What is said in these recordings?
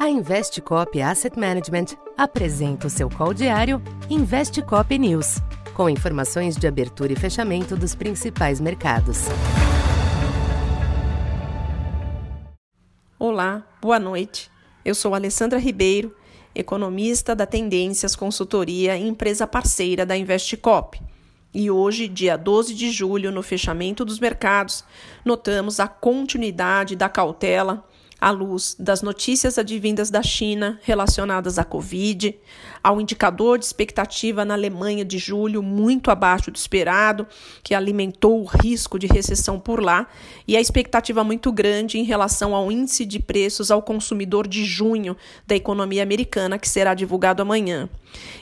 A Investcop Asset Management apresenta o seu call diário Investcop News, com informações de abertura e fechamento dos principais mercados. Olá, boa noite. Eu sou Alessandra Ribeiro, economista da Tendências Consultoria empresa parceira da Investcop. E hoje, dia 12 de julho, no fechamento dos mercados, notamos a continuidade da cautela à luz das notícias advindas da China relacionadas à Covid, ao indicador de expectativa na Alemanha de julho muito abaixo do esperado, que alimentou o risco de recessão por lá, e a expectativa muito grande em relação ao índice de preços ao consumidor de junho da economia americana, que será divulgado amanhã.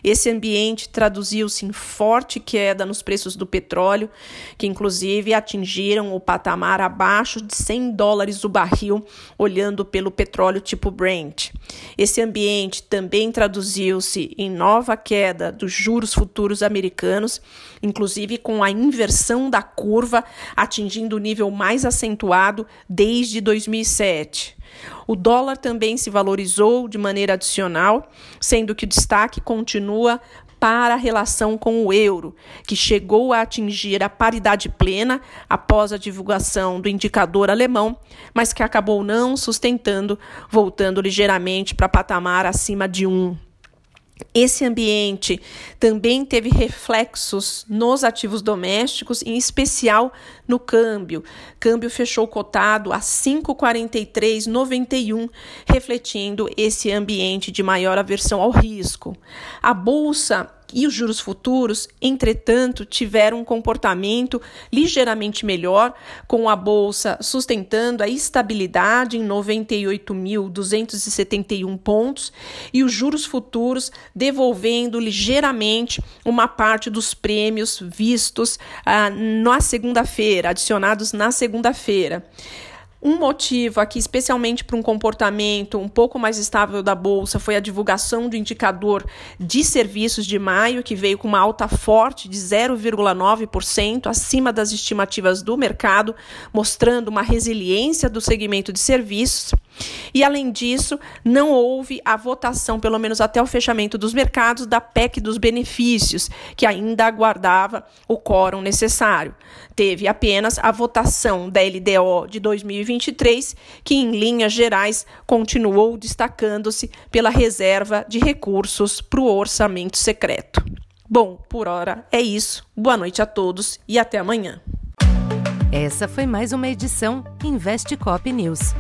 Esse ambiente traduziu-se em forte queda nos preços do petróleo, que inclusive atingiram o patamar abaixo de 100 dólares o barril, olhando pelo petróleo tipo Brent. Esse ambiente também traduziu-se em nova queda dos juros futuros americanos, inclusive com a inversão da curva atingindo o nível mais acentuado desde 2007. O dólar também se valorizou de maneira adicional, sendo que o destaque continua para a relação com o euro, que chegou a atingir a paridade plena após a divulgação do indicador alemão, mas que acabou não sustentando, voltando ligeiramente para patamar acima de 1. Esse ambiente também teve reflexos nos ativos domésticos, em especial no câmbio. Câmbio fechou cotado a 5,4391, refletindo esse ambiente de maior aversão ao risco. A bolsa e os juros futuros, entretanto, tiveram um comportamento ligeiramente melhor, com a bolsa sustentando a estabilidade em 98.271 pontos e os juros futuros devolvendo ligeiramente uma parte dos prêmios vistos ah, na segunda-feira, adicionados na segunda-feira. Um motivo aqui, especialmente para um comportamento um pouco mais estável da bolsa, foi a divulgação do indicador de serviços de maio, que veio com uma alta forte de 0,9%, acima das estimativas do mercado, mostrando uma resiliência do segmento de serviços. E, além disso, não houve a votação, pelo menos até o fechamento dos mercados, da PEC dos benefícios, que ainda aguardava o quórum necessário. Teve apenas a votação da LDO de 2023, que, em linhas gerais, continuou destacando-se pela reserva de recursos para o orçamento secreto. Bom, por hora é isso. Boa noite a todos e até amanhã. Essa foi mais uma edição Investe Cop News.